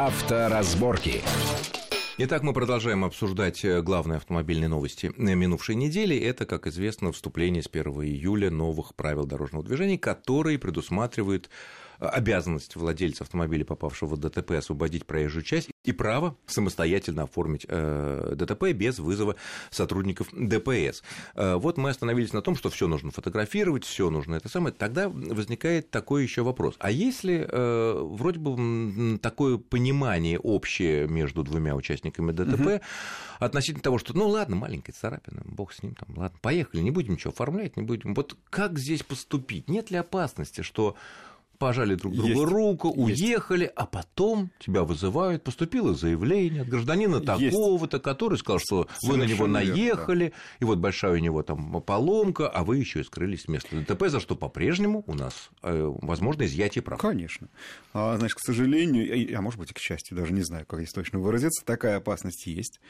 Авторазборки. Итак, мы продолжаем обсуждать э, главные автомобильные новости минувшей недели. Это, как известно, вступление с 1 июля новых правил дорожного движения, которые предусматривают обязанность владельца автомобиля, попавшего в ДТП, освободить проезжую часть и право самостоятельно оформить э, ДТП без вызова сотрудников ДПС. Э, вот мы остановились на том, что все нужно фотографировать, все нужно это самое. Тогда возникает такой еще вопрос. А если э, вроде бы такое понимание общее между двумя участниками ДТП угу. относительно того, что ну ладно, маленькая царапина, бог с ним, там, ладно, поехали, не будем ничего оформлять, не будем. Вот как здесь поступить? Нет ли опасности, что пожали друг другу есть, руку, уехали, есть. а потом тебя вызывают, поступило заявление от гражданина такого-то, который сказал, что Совершенно вы на него наехали, верно, да. и вот большая у него там поломка, а вы еще и скрылись с места ДТП, за что по-прежнему у нас э, возможно изъятие прав. Конечно. А, значит, к сожалению, а может быть и к счастью, даже не знаю, как здесь точно выразиться, такая опасность есть.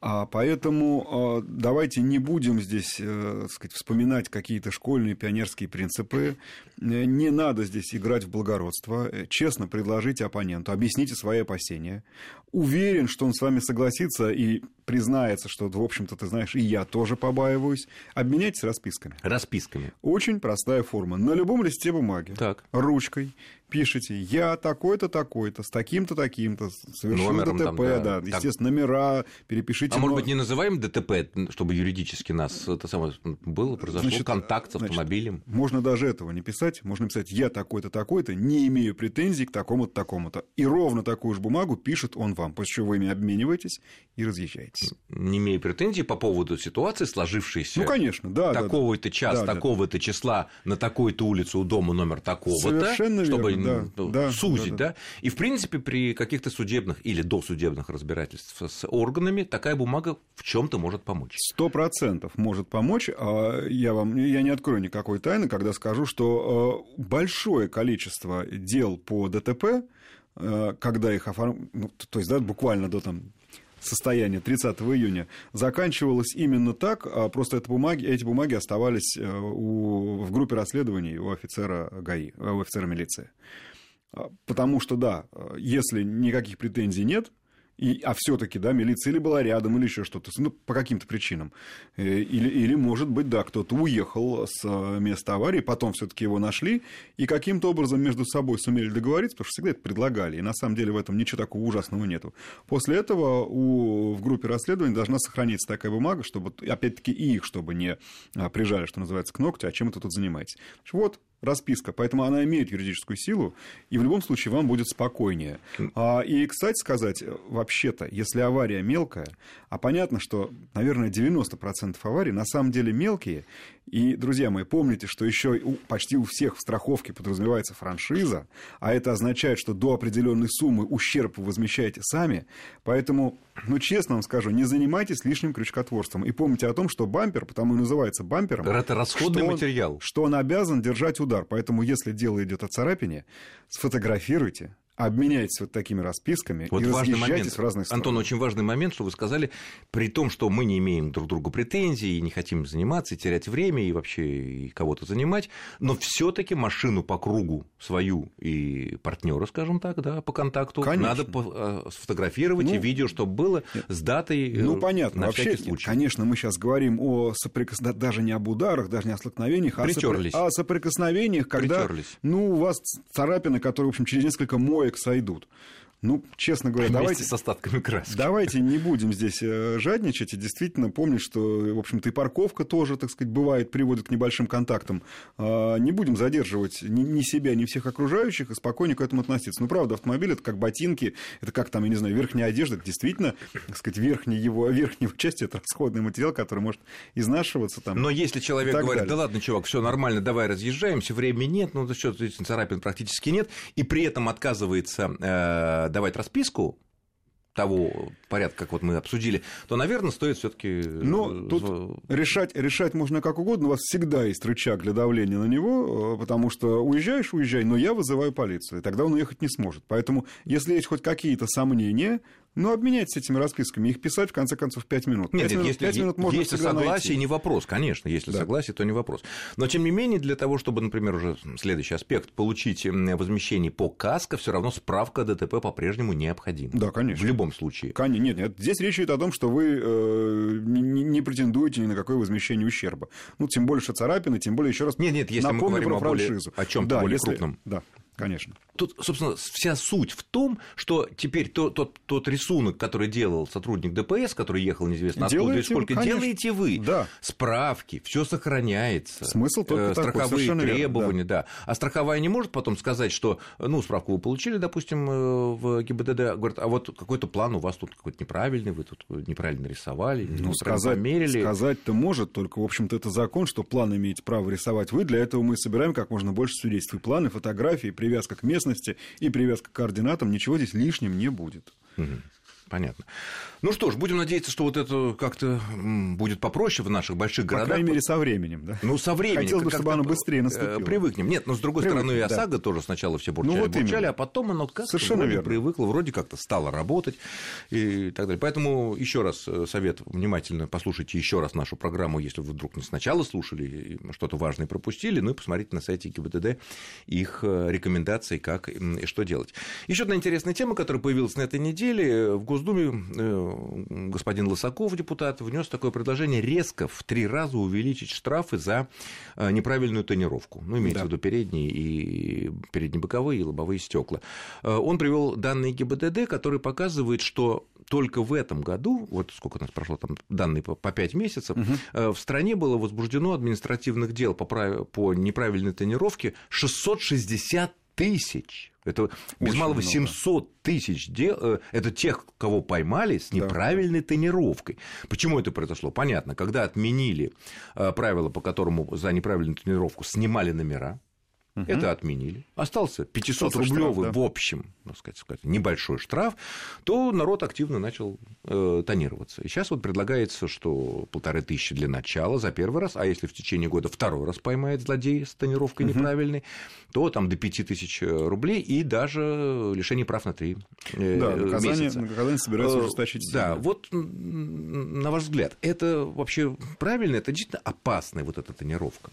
А поэтому а, давайте не будем здесь так сказать, вспоминать какие-то школьные пионерские принципы. Э, не надо здесь играть в благородство. Э, честно предложите оппоненту, объясните свои опасения. Уверен, что он с вами согласится и признается, что, в общем-то, ты знаешь, и я тоже побаиваюсь. Обменяйтесь расписками. Расписками. Очень простая форма. На любом листе бумаги. Так. Ручкой пишете, я такой-то, такой-то, с таким-то, таким-то, совершил Номером ДТП, там, да, да, так. естественно, номера, перепишите. А но... может быть, не называем ДТП, чтобы юридически нас это самое было, произошел значит, контакт с автомобилем? Значит, можно даже этого не писать, можно писать, я такой-то, такой-то, не имею претензий к такому-то, такому-то. И ровно такую же бумагу пишет он вам, после чего вы ими обмениваетесь и разъезжаетесь. Не имею претензий по поводу ситуации, сложившейся. Ну, конечно, да. Такого-то да, час, да, такого-то да. числа на такой-то улице у дома номер такого-то, Совершенно чтобы да, да, сузить, да, да. да? И, в принципе, при каких-то судебных или досудебных разбирательствах с органами такая бумага в чем то может помочь. Сто процентов может помочь. А я вам я не открою никакой тайны, когда скажу, что э, большое количество дел по ДТП, э, когда их оформляют, ну, то есть, да, буквально до там состояния 30 июня заканчивалось именно так, а просто это бумаги, эти бумаги оставались э, у, в группе расследований у офицера ГАИ, у офицера милиции. А, потому что, да, если никаких претензий нет, и, а все-таки, да, милиция или была рядом, или еще что-то, ну, по каким-то причинам. Э, или, или, может быть, да, кто-то уехал с э, места аварии, потом все-таки его нашли, и каким-то образом между собой сумели договориться, потому что всегда это предлагали, и на самом деле в этом ничего такого ужасного нету. После этого у, в группе расследования должна сохраниться такая бумага, чтобы, опять-таки, и их, чтобы не а, прижали, что называется, к ногтю, а чем это тут занимаетесь. Вот, расписка, поэтому она имеет юридическую силу, и в любом случае вам будет спокойнее. А, и, кстати сказать, вообще-то, если авария мелкая, а понятно, что, наверное, 90% аварий на самом деле мелкие, и, друзья мои, помните, что еще почти у всех в страховке подразумевается франшиза, а это означает, что до определенной суммы ущерб вы возмещаете сами, поэтому, ну, честно вам скажу, не занимайтесь лишним крючкотворством, и помните о том, что бампер, потому и называется бампером, это расходный что материал, что он обязан держать удар удар. Поэтому, если дело идет о царапине, сфотографируйте, обменяйтесь вот такими расписками вот и важный момент. в разных стороны. Антон, очень важный момент, что вы сказали, при том, что мы не имеем друг другу претензий, и не хотим заниматься, и терять время, и вообще кого-то занимать, но все таки машину по кругу свою и партнера, скажем так, да, по контакту, Конечно. надо э, сфотографировать ну, и видео, чтобы было с датой э, Ну, понятно, на вообще, случай. конечно, мы сейчас говорим о соприкосновениях, даже не об ударах, даже не о столкновениях, а о соприкосновениях, когда, ну, у вас царапины, которые, в общем, через несколько моек человек сойдут. Ну, честно говоря, Вместе давайте... с остатками краски. Давайте не будем здесь э, жадничать и действительно помнить, что, в общем-то, и парковка тоже, так сказать, бывает, приводит к небольшим контактам. А, не будем задерживать ни себя, ни всех окружающих и спокойно к этому относиться. Ну, правда, автомобиль – это как ботинки, это как там, я не знаю, верхняя одежда, это действительно, так сказать, верхняя его, верхняя часть – это расходный материал, который может изнашиваться там. Но если человек говорит, далее. да ладно, чувак, все нормально, давай разъезжаемся, времени нет, ну, что, царапин практически нет, и при этом отказывается э, давать расписку того порядка, как вот мы обсудили, то, наверное, стоит все-таки. Ну, тут решать, решать можно как угодно. У вас всегда есть рычаг для давления на него, э, потому что уезжаешь, уезжай, но я вызываю полицию, и тогда он уехать не сможет. Поэтому, если есть хоть какие-то сомнения, Ну, обменяйтесь этими расписками. Их писать, в конце концов, 5 минут. Нет, 5 нет, минут, если, 5 минут можно если согласие, найти. не вопрос, конечно. Если Да. согласие, то не вопрос. Но, тем не менее, для того, чтобы, например, уже следующий аспект, получить возмещение по КАСКО, все равно справка о ДТП по-прежнему необходима. Да, конечно. В любом случае. Конечно, нет, нет. Здесь речь идет о том, что вы э, не, не претендуете ни на какое возмещение ущерба. Ну, тем больше царапины, тем более, еще раз Нет, нет, если мы напомню говорим про о более- франшизу. о чём-то да, более если- крупном. Да, конечно. Тут, собственно, вся суть в том, что теперь тот, тот, тот рисунок, который делал сотрудник ДПС, который ехал неизвестно откуда и Делаете вы, сколько, конечно. делаете вы. Да. Справки, все сохраняется. Смысл только Э, такой, Страховые верно, требования, да. А страховая не может потом сказать, что, ну, справку вы получили, допустим, э, в ГИБДД, говорит, а вот какой-то план у вас тут какой-то неправильный, вы тут неправильно рисовали, Ну, сказать, померили. сказать-то может, только, в общем-то, это закон, что план имеете право рисовать вы. Для этого мы собираем как можно больше свидетельств. И планы, фотографии, привязка к местности и привязка к координатам. Ничего здесь лишним не будет. Мгм. Понятно. Ну что ж, будем надеяться, что вот это как-то будет попроще в наших больших По городах. крайней мере, со временем, да? Ну, со временем. Хотелось бы, чтобы оно быстрее э, наступило. Привыкнем. Нет, но с другой Привыкнем, стороны, и да. ОСАГО тоже сначала все бурчали, Ну, вот бурчали, именно. а потом оно как-то Совершенно вроде верно. привыкло, вроде как-то стало работать и так далее. Поэтому еще раз э, совет, внимательно послушайте еще раз нашу программу, если вы вдруг не сначала слушали, что-то важное пропустили, ну и посмотрите на сайте ГИБДД их э, рекомендации, как и что делать. Еще одна интересная тема, которая появилась на этой неделе. В Госдуме э, господин Лысаков, депутат, внес такое предложение резко в три раза увеличить штрафы за э, неправильную тонировку. Ну, имеется Да. в виду передние и переднебоковые и лобовые стекла. Э, Он привел данные ГИБДД, которые показывают, что только в этом году, вот сколько у нас прошло там данные по, по 5 месяцев, э, в стране было возбуждено административных дел по, прав- по неправильной тонировке 660 тысяч. Это без Очень малого много. 700 тысяч дел. э, Это тех, кого поймали с Да. неправильной тонировкой. Почему это произошло? Понятно, когда отменили э, правила, по которому за неправильную тонировку снимали номера, это отменили. Остался 500 Остался рублевый штраф, да. в общем, так сказать, сказать, небольшой штраф, то народ активно начал э, тонироваться. И сейчас вот предлагается, что полторы тысячи для начала за первый раз, а если в течение года второй раз поймает злодей с тонировкой неправильной, то там до 5 тысяч рублей и даже лишение прав на 3 Да, наказание, месяца. наказание собирается Э, ужесточить. Да, сильно. вот на ваш взгляд, это вообще правильно, это действительно опасная вот эта тонировка?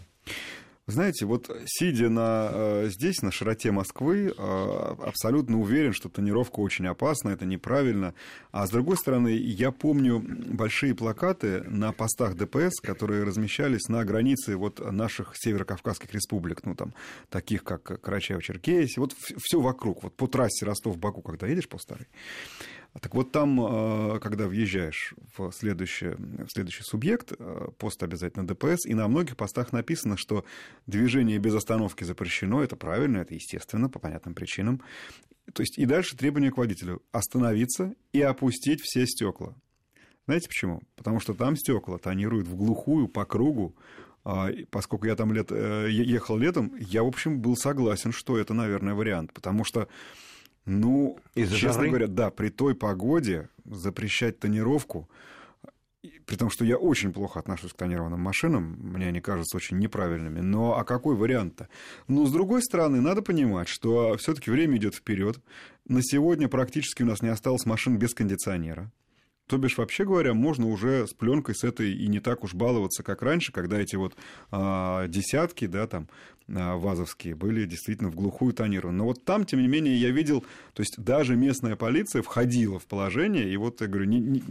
Знаете, вот сидя на, э, здесь, на широте Москвы, э, абсолютно уверен, что тонировка очень опасна, это неправильно. А с другой стороны, я помню большие плакаты на постах ДПС, которые размещались на границе вот наших северокавказских республик, ну там, таких как Карачаево-Черкесия, вот все вокруг, вот по трассе Ростов-Баку, когда едешь по старой. Так вот там, э, когда въезжаешь в следующий, в следующий субъект, э, пост обязательно ДПС, и на многих постах написано, что движение без остановки запрещено, это правильно, это естественно, по понятным причинам. То есть и дальше требование к водителю остановиться и опустить все стекла. Знаете почему? Потому что там стекла тонируют в глухую, по кругу, а, Поскольку я там лет, э, ехал летом, я, в общем, был согласен, что это, наверное, вариант. Потому что, ну, Из-за честно жары? говоря, да, при той погоде запрещать тонировку, при том, что я очень плохо отношусь к тонированным машинам, мне они кажутся очень неправильными. Но а какой вариант-то? Ну, с другой стороны, надо понимать, что все-таки время идет вперед. На сегодня практически у нас не осталось машин без кондиционера. То бишь, вообще говоря, можно уже с пленкой с этой и не так уж баловаться, как раньше, когда эти вот а, десятки, да, там, а, вазовские, были действительно в глухую тонированы. Но вот там, тем не менее, я видел, то есть даже местная полиция входила в положение, и вот, я говорю, не, не,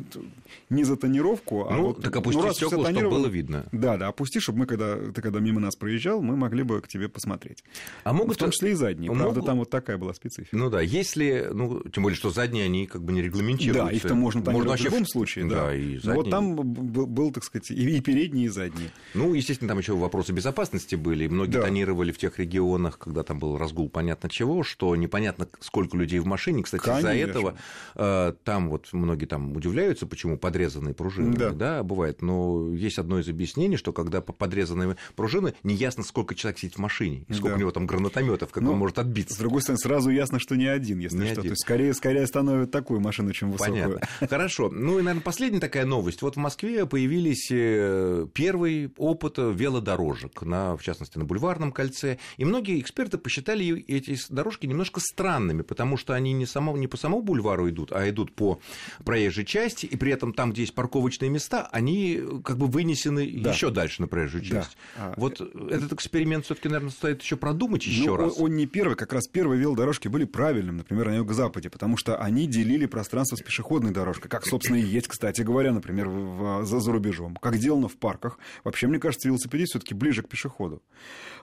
не за тонировку, а ну, вот... так опусти раз всё стекла, чтобы было видно. Да, да, опусти, чтобы мы, когда ты когда мимо нас проезжал, мы могли бы к тебе посмотреть. А могут в том числе и задние. могут- Правда, там вот такая была специфика. Ну да, если, ну, тем более, что задние, они как бы не регламентируются. Да, их-то можно тонировать вообще любом случае, да. Да, и Но задние. вот там был, так сказать, и, передние, и задние. Ну, естественно, там еще вопросы безопасности были. Многие Да. тонировали в тех регионах, когда там был разгул понятно чего, что непонятно, сколько людей в машине. Кстати, из-за этого э, там вот многие там удивляются, почему подрезанные пружины, Да. да. бывает. Но есть одно из объяснений, что когда по- подрезанные пружины, неясно, сколько человек сидит в машине, и сколько Да. у него там гранатометов, как Ну, он может С отбиться. другой стороны, сразу ясно, что не один, если Не что. один. То есть скорее, скорее остановят такую машину, чем высокую. Понятно. Хорошо. Ну и, наверное, последняя такая новость. Вот в Москве появились э, первый опыт велодорожек, на, в частности, на Бульварном кольце. И многие эксперты посчитали эти дорожки немножко странными, потому что они не, само, не по самому бульвару идут, а идут по проезжей части, и при этом там, где есть парковочные места, они как бы вынесены да. еще дальше на проезжую часть. Да. Вот этот эксперимент все-таки, наверное, стоит еще продумать еще ну, раз. Он не первый, как раз первые велодорожки были правильным, например, на юго-западе, потому что они делили пространство с пешеходной дорожкой, как, собственно, и есть, кстати говоря, например, в, за, за рубежом, как сделано в парках. Вообще, мне кажется, велосипедист все-таки ближе к пешеходу.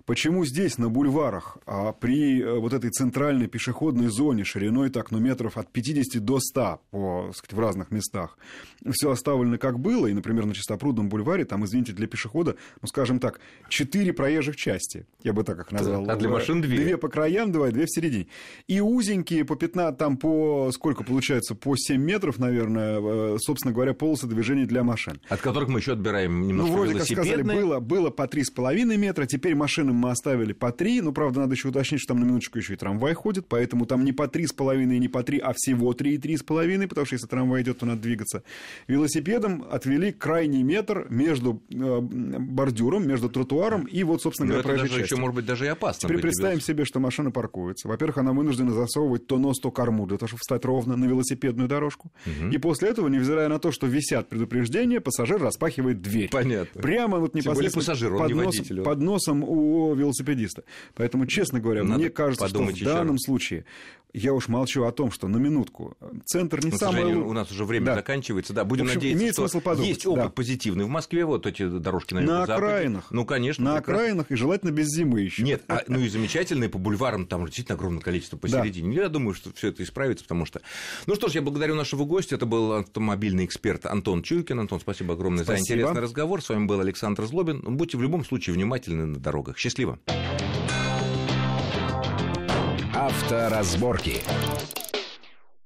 Почему здесь, на бульварах, а при э, вот этой центральной пешеходной зоне шириной так, ну, метров от 50 до 100 по, сказать, в разных местах, все оставлено как было, и, например, на Чистопрудном бульваре, там, извините, для пешехода, ну, скажем так, четыре проезжих части, я бы так их назвал. А для машин две? Две по краям, два, две в середине. И узенькие по 15, там по, сколько получается, по 7 метров, наверное, собственно говоря, полосы движения для машин. От которых мы еще отбираем немножко Ну, вроде как сказали, было, было по 3,5 метра, теперь машинам мы оставили по 3, ну, правда, надо еще уточнить, что там на минуточку еще и трамвай ходит, поэтому там не по 3,5 и не по 3, а всего 3 и 3,5, потому что если трамвай идет, то надо двигаться. Велосипедом отвели крайний метр между э, бордюром, между тротуаром и вот, собственно говоря, проезжей частью. еще, может быть, даже и опасно. Теперь представим себе, что машина паркуется. Во-первых, она вынуждена засовывать то нос, то корму для того, чтобы встать ровно на велосипедную дорожку. Угу. И после этого, невзирая на то, что висят предупреждения, пассажир распахивает дверь. Понятно. Прямо вот непосредственно пассажир, он под, не носом, водитель. под носом у велосипедиста. Поэтому, честно говоря, Надо мне кажется, что в данном случае я уж молчу о том, что на минутку центр не самый... у нас уже время да. заканчивается. Да, будем общем, надеяться, имеет что смысл подумать. есть опыт да. позитивный. В Москве вот эти дорожки на На окраинах. Ну, конечно. На окраинах и желательно без зимы еще. Нет, а, ну и замечательные по бульварам, там действительно огромное количество посередине. Да. Я думаю, что все это исправится, потому что... Ну что ж, я благодарю нашего гостя. Это был автомобильный эксперт Антон Чуйкин. Антон, спасибо огромное спасибо. за интересный разговор. С вами был Александр Злобин. Будьте в любом случае внимательны на дорогах. Счастливо. Авторазборки.